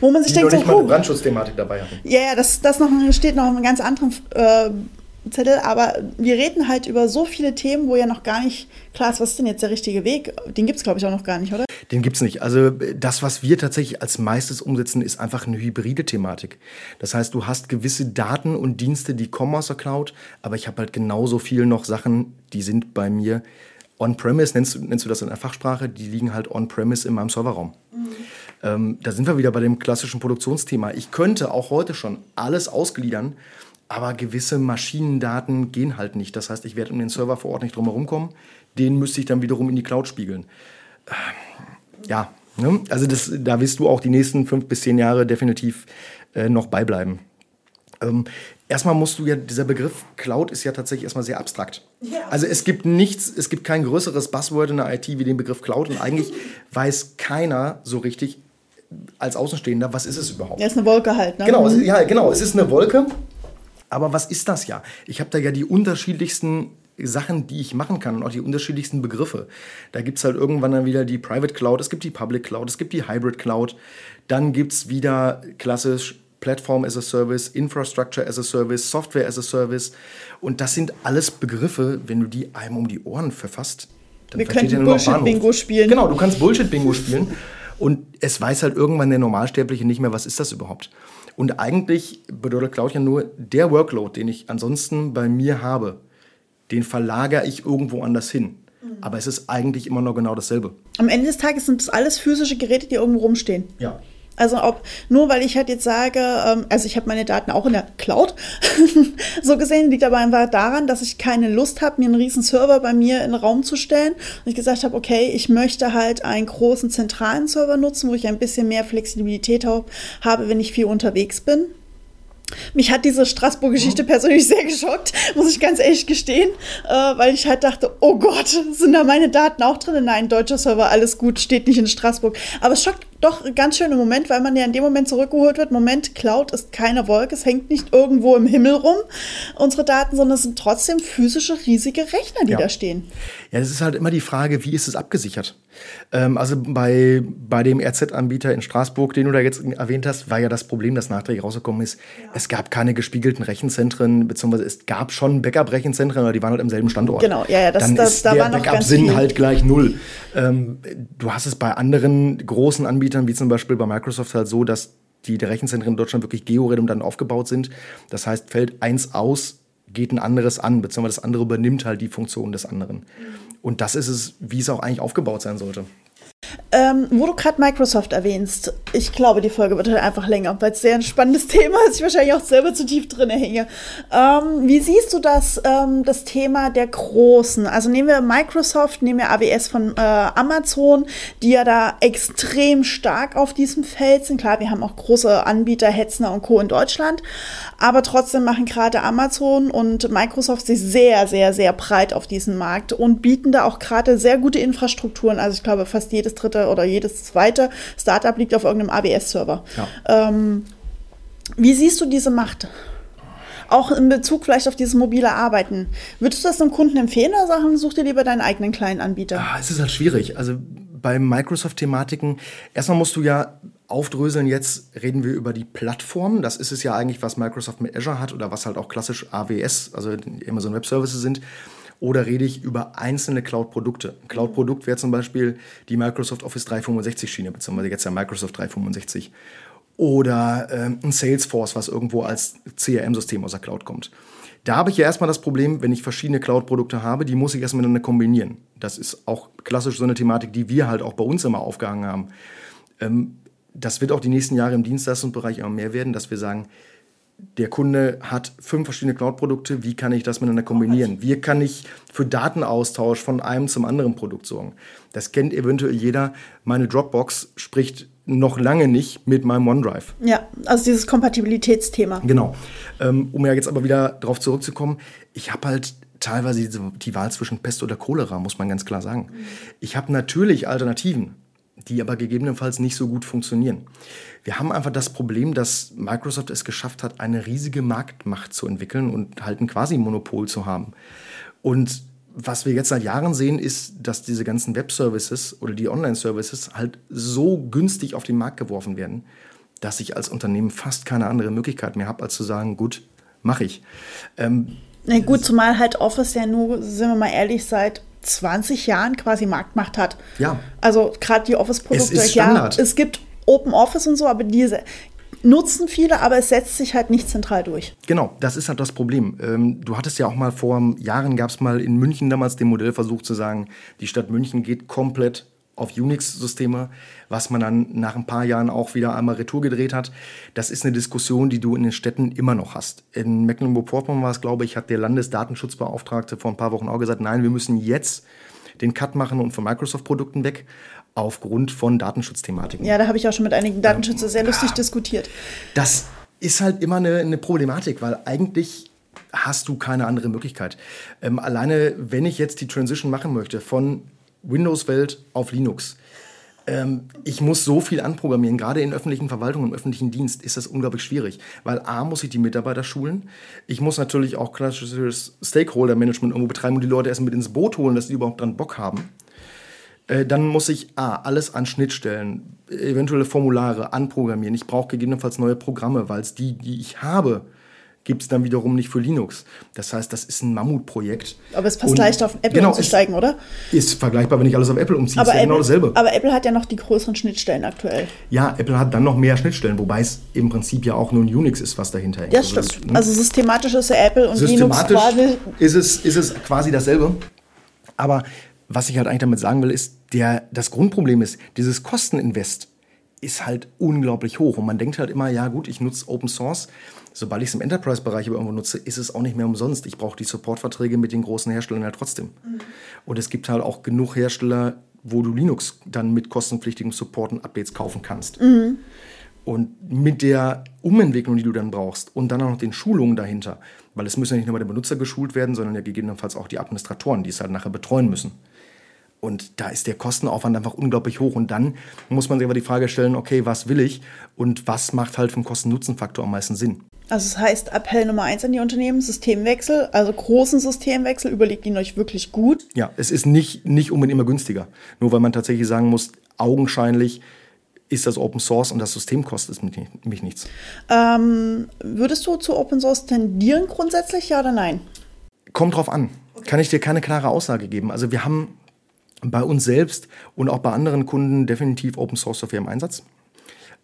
wo man sich Die denkt, so, nicht mal eine Brandschutzthematik dabei. Ja, yeah, das, das noch, steht noch in einem ganz anderen äh, Zettel, aber wir reden halt über so viele Themen, wo ja noch gar nicht klar ist, was ist denn jetzt der richtige Weg? Den gibt es, glaube ich, auch noch gar nicht, oder? Den gibt es nicht. Also das, was wir tatsächlich als meistes umsetzen, ist einfach eine hybride Thematik. Das heißt, du hast gewisse Daten und Dienste, die kommen aus der Cloud, aber ich habe halt genauso viel noch Sachen, die sind bei mir on-premise, nennst, nennst du das in der Fachsprache, die liegen halt on-premise in meinem Serverraum. Mhm. Ähm, da sind wir wieder bei dem klassischen Produktionsthema. Ich könnte auch heute schon alles ausgliedern aber gewisse Maschinendaten gehen halt nicht. Das heißt, ich werde um den Server vor Ort nicht drum herum kommen. Den müsste ich dann wiederum in die Cloud spiegeln. Ähm, ja, ne? also das, da wirst du auch die nächsten fünf bis zehn Jahre definitiv äh, noch beibleiben. Ähm, erstmal musst du ja, dieser Begriff Cloud ist ja tatsächlich erstmal sehr abstrakt. Ja. Also es gibt nichts, es gibt kein größeres Buzzword in der IT wie den Begriff Cloud und eigentlich weiß keiner so richtig als Außenstehender, was ist es überhaupt? Ja, ist eine Wolke halt, ne? Genau, ja, genau, es ist eine Wolke aber was ist das ja? Ich habe da ja die unterschiedlichsten Sachen, die ich machen kann und auch die unterschiedlichsten Begriffe. Da gibt es halt irgendwann dann wieder die Private Cloud, es gibt die Public Cloud, es gibt die Hybrid Cloud. Dann gibt es wieder klassisch Platform as a Service, Infrastructure as a Service, Software as a Service. Und das sind alles Begriffe, wenn du die einem um die Ohren verfasst. Dann Wir können Bullshit-Bingo spielen. Genau, du kannst Bullshit-Bingo spielen. Und es weiß halt irgendwann der Normalsterbliche nicht mehr, was ist das überhaupt. Und eigentlich bedeutet Cloud ja nur, der Workload, den ich ansonsten bei mir habe, den verlagere ich irgendwo anders hin. Mhm. Aber es ist eigentlich immer noch genau dasselbe. Am Ende des Tages sind es alles physische Geräte, die irgendwo rumstehen. Ja. Also ob nur weil ich halt jetzt sage, ähm, also ich habe meine Daten auch in der Cloud, so gesehen, liegt aber einfach daran, dass ich keine Lust habe, mir einen riesen Server bei mir in den Raum zu stellen. Und ich gesagt habe, okay, ich möchte halt einen großen zentralen Server nutzen, wo ich ein bisschen mehr Flexibilität habe, wenn ich viel unterwegs bin. Mich hat diese Straßburg-Geschichte mhm. persönlich sehr geschockt, muss ich ganz ehrlich gestehen, äh, weil ich halt dachte, oh Gott, sind da meine Daten auch drin? Nein, deutscher Server, alles gut, steht nicht in Straßburg. Aber es schockt doch ganz schön im Moment, weil man ja in dem Moment zurückgeholt wird. Moment, Cloud ist keine Wolke, es hängt nicht irgendwo im Himmel rum, unsere Daten, sondern es sind trotzdem physische, riesige Rechner, die ja. da stehen. Ja, das ist halt immer die Frage, wie ist es abgesichert? Ähm, also bei, bei dem RZ-Anbieter in Straßburg, den du da jetzt erwähnt hast, war ja das Problem, das nachträglich rausgekommen ist, ja. es gab keine gespiegelten Rechenzentren, beziehungsweise es gab schon Backup-Rechenzentren, aber die waren halt im selben Standort. Genau, ja, ja, das, Dann das, ist da der Backup-Sinn halt gleich null. Ähm, du hast es bei anderen großen Anbietern, wie zum Beispiel bei Microsoft, halt so, dass die Rechenzentren in Deutschland wirklich georedundant aufgebaut sind. Das heißt, fällt eins aus, geht ein anderes an, beziehungsweise das andere übernimmt halt die Funktion des anderen. Mhm. Und das ist es, wie es auch eigentlich aufgebaut sein sollte. Ähm, wo du gerade Microsoft erwähnst, ich glaube, die Folge wird halt einfach länger, weil es sehr ein spannendes Thema ist. Ich wahrscheinlich auch selber zu tief drin hänge. Ähm, wie siehst du das, ähm, das Thema der Großen? Also nehmen wir Microsoft, nehmen wir AWS von äh, Amazon, die ja da extrem stark auf diesem Feld sind. Klar, wir haben auch große Anbieter, Hetzner und Co. in Deutschland, aber trotzdem machen gerade Amazon und Microsoft sich sehr, sehr, sehr breit auf diesen Markt und bieten da auch gerade sehr gute Infrastrukturen. Also ich glaube, fast jedes dritte oder jedes zweite Startup liegt auf irgendeinem AWS-Server. Ja. Ähm, wie siehst du diese Macht? Auch in Bezug vielleicht auf dieses mobile Arbeiten. Würdest du das einem Kunden empfehlen oder sagen, such dir lieber deinen eigenen kleinen Anbieter? Ah, es ist halt schwierig. Also bei Microsoft-Thematiken, erstmal musst du ja aufdröseln, jetzt reden wir über die Plattform. Das ist es ja eigentlich, was Microsoft mit Azure hat oder was halt auch klassisch AWS, also Amazon Web Services sind. Oder rede ich über einzelne Cloud-Produkte? Ein Cloud-Produkt wäre zum Beispiel die Microsoft Office 365-Schiene, beziehungsweise jetzt ja Microsoft 365. Oder ähm, ein Salesforce, was irgendwo als CRM-System aus der Cloud kommt. Da habe ich ja erstmal das Problem, wenn ich verschiedene Cloud-Produkte habe, die muss ich erstmal miteinander kombinieren. Das ist auch klassisch so eine Thematik, die wir halt auch bei uns immer aufgehangen haben. Ähm, das wird auch die nächsten Jahre im Dienstleistungsbereich immer mehr werden, dass wir sagen, der Kunde hat fünf verschiedene Cloud-Produkte, wie kann ich das miteinander kombinieren? Wie kann ich für Datenaustausch von einem zum anderen Produkt sorgen? Das kennt eventuell jeder. Meine Dropbox spricht noch lange nicht mit meinem OneDrive. Ja, also dieses Kompatibilitätsthema. Genau. Ähm, um ja jetzt aber wieder darauf zurückzukommen, ich habe halt teilweise die Wahl zwischen Pest oder Cholera, muss man ganz klar sagen. Ich habe natürlich Alternativen die aber gegebenenfalls nicht so gut funktionieren. Wir haben einfach das Problem, dass Microsoft es geschafft hat, eine riesige Marktmacht zu entwickeln und halt ein Quasi-Monopol zu haben. Und was wir jetzt seit Jahren sehen, ist, dass diese ganzen Web-Services oder die Online-Services halt so günstig auf den Markt geworfen werden, dass ich als Unternehmen fast keine andere Möglichkeit mehr habe, als zu sagen, gut, mache ich. Ähm, Na gut, zumal halt Office ja nur, sind wir mal ehrlich, seit 20 Jahren quasi Marktmacht hat. Ja. Also gerade die Office-Produkte. Ja, es gibt Open Office und so, aber diese nutzen viele, aber es setzt sich halt nicht zentral durch. Genau, das ist halt das Problem. Ähm, du hattest ja auch mal vor Jahren, gab es mal in München damals den Modellversuch zu sagen, die Stadt München geht komplett auf Unix-Systeme, was man dann nach ein paar Jahren auch wieder einmal retour gedreht hat. Das ist eine Diskussion, die du in den Städten immer noch hast. In Mecklenburg-Vorpommern war es, glaube ich, hat der Landesdatenschutzbeauftragte vor ein paar Wochen auch gesagt, nein, wir müssen jetzt den Cut machen und von Microsoft-Produkten weg, aufgrund von Datenschutzthematiken. Ja, da habe ich auch schon mit einigen Datenschützern sehr lustig ja, diskutiert. Das ist halt immer eine, eine Problematik, weil eigentlich hast du keine andere Möglichkeit. Ähm, alleine, wenn ich jetzt die Transition machen möchte von Windows-Welt auf Linux. Ähm, ich muss so viel anprogrammieren, gerade in öffentlichen Verwaltungen, im öffentlichen Dienst ist das unglaublich schwierig, weil A, muss ich die Mitarbeiter schulen, ich muss natürlich auch klassisches Stakeholder-Management irgendwo betreiben und die Leute erst mit ins Boot holen, dass die überhaupt dran Bock haben. Äh, dann muss ich A, alles an Schnittstellen, eventuelle Formulare anprogrammieren. Ich brauche gegebenenfalls neue Programme, weil es die, die ich habe, gibt es dann wiederum nicht für Linux. Das heißt, das ist ein Mammutprojekt. Aber es ist fast leicht auf Apple genau, umzusteigen, oder? Ist vergleichbar, wenn ich alles auf Apple umziehe. Aber, ist ja genau dasselbe. aber Apple hat ja noch die größeren Schnittstellen aktuell. Ja, Apple hat dann noch mehr Schnittstellen, wobei es im Prinzip ja auch nur ein Unix ist, was dahinter hängt. Ja, also stimmt. Das, ne? Also systematisch ist ja Apple und Linux quasi. Ist es, ist es quasi dasselbe. Aber was ich halt eigentlich damit sagen will, ist, der, das Grundproblem ist, dieses Kosteninvest ist halt unglaublich hoch. Und man denkt halt immer, ja gut, ich nutze Open Source sobald ich es im Enterprise-Bereich irgendwo nutze, ist es auch nicht mehr umsonst. Ich brauche die Supportverträge mit den großen Herstellern halt trotzdem. Mhm. Und es gibt halt auch genug Hersteller, wo du Linux dann mit kostenpflichtigem Support und Updates kaufen kannst. Mhm. Und mit der Umentwicklung, die du dann brauchst und dann auch noch den Schulungen dahinter, weil es müssen ja nicht nur der Benutzer geschult werden, sondern ja gegebenenfalls auch die Administratoren, die es halt nachher betreuen müssen. Und da ist der Kostenaufwand einfach unglaublich hoch. Und dann muss man sich aber die Frage stellen, okay, was will ich und was macht halt vom Kosten-Nutzen-Faktor am meisten Sinn? Also es das heißt Appell Nummer eins an die Unternehmen, Systemwechsel, also großen Systemwechsel, überlegt ihn euch wirklich gut. Ja, es ist nicht, nicht unbedingt immer günstiger. Nur weil man tatsächlich sagen muss, augenscheinlich ist das Open Source und das System kostet mich, mich nichts. Ähm, würdest du zu Open Source tendieren grundsätzlich, ja oder nein? Kommt drauf an. Okay. Kann ich dir keine klare Aussage geben. Also wir haben bei uns selbst und auch bei anderen Kunden definitiv Open Source Software im Einsatz,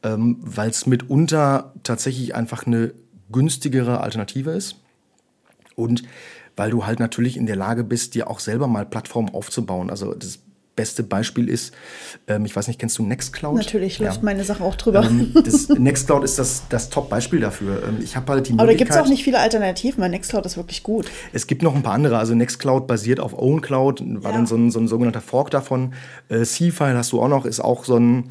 ähm, weil es mitunter tatsächlich einfach eine günstigere Alternative ist und weil du halt natürlich in der Lage bist, dir auch selber mal Plattformen aufzubauen. Also das beste Beispiel ist, ähm, ich weiß nicht, kennst du Nextcloud? Natürlich läuft ja. meine Sache auch drüber. Ähm, Nextcloud ist das, das Top-Beispiel dafür. Ähm, ich habe halt die Aber da gibt es auch nicht viele Alternativen, weil Nextcloud ist wirklich gut. Es gibt noch ein paar andere. Also Nextcloud basiert auf OwnCloud, war ja. dann so ein, so ein sogenannter Fork davon. Äh, C-File hast du auch noch, ist auch so ein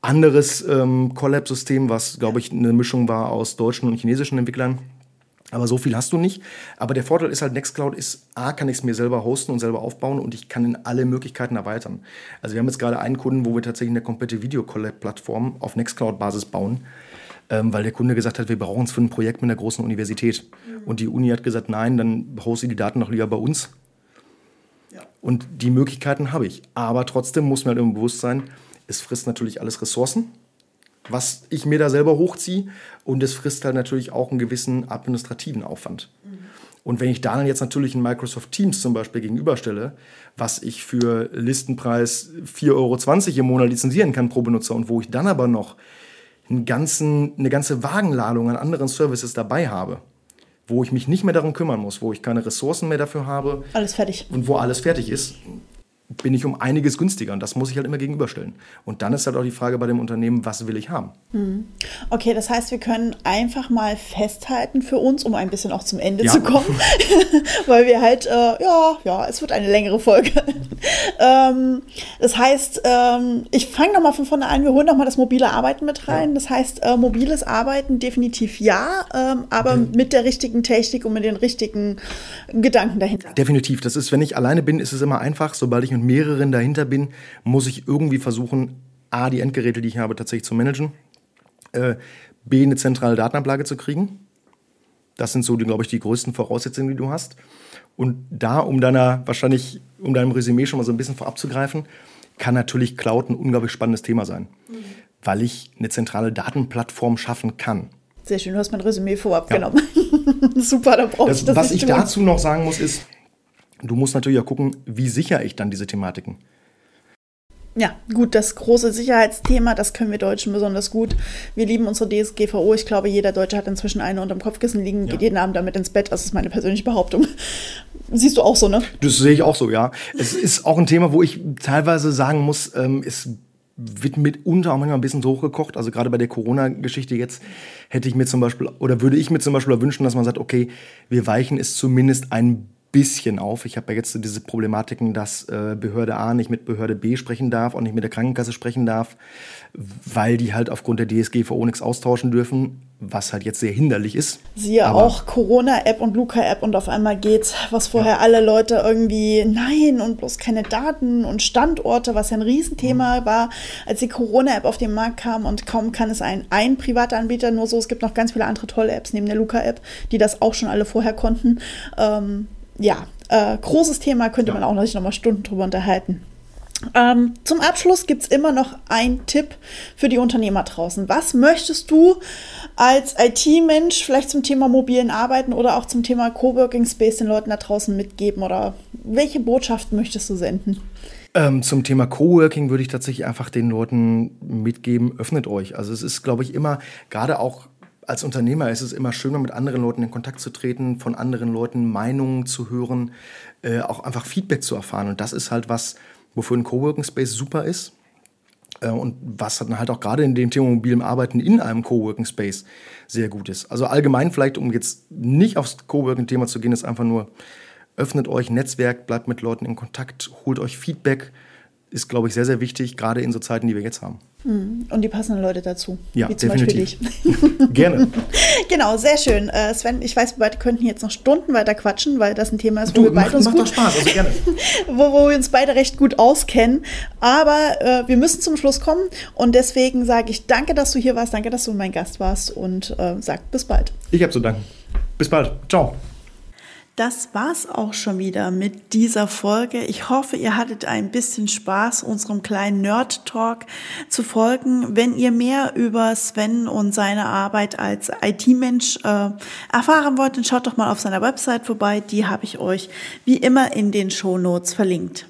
anderes ähm, Collab-System, was, glaube ich, eine Mischung war aus deutschen und chinesischen Entwicklern. Aber so viel hast du nicht. Aber der Vorteil ist halt, Nextcloud ist, A, kann ich es mir selber hosten und selber aufbauen und ich kann in alle Möglichkeiten erweitern. Also wir haben jetzt gerade einen Kunden, wo wir tatsächlich eine komplette Video-Collab-Plattform auf Nextcloud-Basis bauen, ähm, weil der Kunde gesagt hat, wir brauchen es für ein Projekt mit einer großen Universität. Mhm. Und die Uni hat gesagt, nein, dann hoste die Daten doch lieber bei uns. Ja. Und die Möglichkeiten habe ich. Aber trotzdem muss mir halt immer bewusst sein, es frisst natürlich alles Ressourcen was ich mir da selber hochziehe. Und es frisst halt natürlich auch einen gewissen administrativen Aufwand. Mhm. Und wenn ich da dann jetzt natürlich ein Microsoft Teams zum Beispiel gegenüberstelle, was ich für Listenpreis 4,20 Euro im Monat lizenzieren kann pro Benutzer und wo ich dann aber noch einen ganzen, eine ganze Wagenladung an anderen Services dabei habe, wo ich mich nicht mehr darum kümmern muss, wo ich keine Ressourcen mehr dafür habe. Alles fertig. Und wo alles fertig ist, bin ich um einiges günstiger. Und das muss ich halt immer gegenüberstellen. Und dann ist halt auch die Frage bei dem Unternehmen, was will ich haben? Hm. Okay, das heißt, wir können einfach mal festhalten für uns, um ein bisschen auch zum Ende ja. zu kommen, weil wir halt, äh, ja, ja, es wird eine längere Folge. ähm, das heißt, ähm, ich fange nochmal von vorne an, wir holen nochmal das mobile Arbeiten mit rein. Ja. Das heißt, äh, mobiles Arbeiten definitiv ja, ähm, aber mhm. mit der richtigen Technik und mit den richtigen Gedanken dahinter. Definitiv. Das ist, wenn ich alleine bin, ist es immer einfach. Sobald ich mit mehreren dahinter bin, muss ich irgendwie versuchen, A, die Endgeräte, die ich habe, tatsächlich zu managen, äh, B, eine zentrale Datenablage zu kriegen. Das sind so, glaube ich, die größten Voraussetzungen, die du hast. Und da, um deiner, wahrscheinlich, um deinem Resümee schon mal so ein bisschen vorab zu greifen, kann natürlich Cloud ein unglaublich spannendes Thema sein, mhm. weil ich eine zentrale Datenplattform schaffen kann. Sehr schön, du hast mein Resümee vorab ja. genommen. Super, da brauche ich das. Was ich dazu noch sagen muss, ist, Du musst natürlich auch gucken, wie sicher ich dann diese Thematiken. Ja, gut, das große Sicherheitsthema, das können wir Deutschen besonders gut. Wir lieben unsere DSGVO. Ich glaube, jeder Deutsche hat inzwischen eine unterm Kopfkissen liegen, ja. geht jeden Abend damit ins Bett. Das ist meine persönliche Behauptung. Siehst du auch so, ne? Das sehe ich auch so, ja. Es ist auch ein Thema, wo ich teilweise sagen muss, ähm, es wird mitunter auch manchmal ein bisschen so hochgekocht. Also gerade bei der Corona-Geschichte jetzt hätte ich mir zum Beispiel, oder würde ich mir zum Beispiel wünschen, dass man sagt, okay, wir weichen es zumindest ein bisschen auf. Ich habe ja jetzt diese Problematiken, dass äh, Behörde A nicht mit Behörde B sprechen darf, auch nicht mit der Krankenkasse sprechen darf, weil die halt aufgrund der DSGVO nichts austauschen dürfen, was halt jetzt sehr hinderlich ist. Siehe Aber auch Corona-App und Luca-App und auf einmal geht's, was vorher ja. alle Leute irgendwie, nein, und bloß keine Daten und Standorte, was ja ein Riesenthema mhm. war, als die Corona-App auf den Markt kam und kaum kann es ein, ein privater Anbieter, nur so, es gibt noch ganz viele andere tolle Apps neben der Luca-App, die das auch schon alle vorher konnten. Ähm, ja, äh, großes Thema, könnte ja. man auch noch, sich noch mal Stunden drüber unterhalten. Ähm, zum Abschluss gibt es immer noch einen Tipp für die Unternehmer draußen. Was möchtest du als IT-Mensch vielleicht zum Thema mobilen Arbeiten oder auch zum Thema Coworking Space den Leuten da draußen mitgeben oder welche Botschaften möchtest du senden? Ähm, zum Thema Coworking würde ich tatsächlich einfach den Leuten mitgeben, öffnet euch. Also es ist, glaube ich, immer, gerade auch als Unternehmer ist es immer schöner, mit anderen Leuten in Kontakt zu treten, von anderen Leuten Meinungen zu hören, äh, auch einfach Feedback zu erfahren. Und das ist halt was, wofür ein Coworking Space super ist. Äh, und was dann halt auch gerade in dem Thema mobilem Arbeiten in einem Coworking Space sehr gut ist. Also allgemein vielleicht, um jetzt nicht aufs Coworking-Thema zu gehen, ist einfach nur, öffnet euch Netzwerk, bleibt mit Leuten in Kontakt, holt euch Feedback, ist, glaube ich, sehr, sehr wichtig, gerade in so Zeiten, die wir jetzt haben. Hm. Und die passenden Leute dazu. Ja, wie zum definitiv. Beispiel dich. Gerne. genau, sehr schön. Äh, Sven, ich weiß, wir beide könnten jetzt noch Stunden weiter quatschen, weil das ein Thema ist, wo du, wir beide macht, uns macht gut, Spaß, also gerne. wo, wo, wir uns beide recht gut auskennen. Aber äh, wir müssen zum Schluss kommen und deswegen sage ich danke, dass du hier warst, danke, dass du mein Gast warst und äh, sag bis bald. Ich habe zu danken. Bis bald. Ciao. Das war's auch schon wieder mit dieser Folge. Ich hoffe, ihr hattet ein bisschen Spaß, unserem kleinen Nerd Talk zu folgen. Wenn ihr mehr über Sven und seine Arbeit als IT-Mensch äh, erfahren wollt, dann schaut doch mal auf seiner Website vorbei. Die habe ich euch wie immer in den Show Notes verlinkt.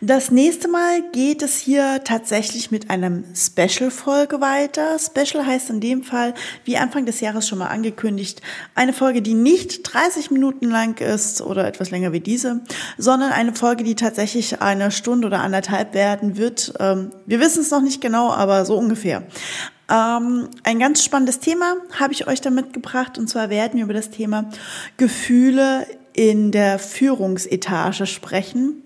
Das nächste Mal geht es hier tatsächlich mit einem Special-Folge weiter. Special heißt in dem Fall, wie Anfang des Jahres schon mal angekündigt, eine Folge, die nicht 30 Minuten lang ist oder etwas länger wie diese, sondern eine Folge, die tatsächlich eine Stunde oder anderthalb werden wird. Ähm, wir wissen es noch nicht genau, aber so ungefähr. Ähm, ein ganz spannendes Thema habe ich euch da mitgebracht und zwar werden wir über das Thema Gefühle in der Führungsetage sprechen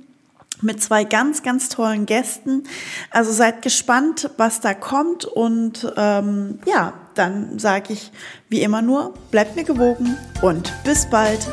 mit zwei ganz, ganz tollen Gästen. Also seid gespannt, was da kommt. Und ähm, ja, dann sage ich wie immer nur, bleibt mir gewogen und bis bald.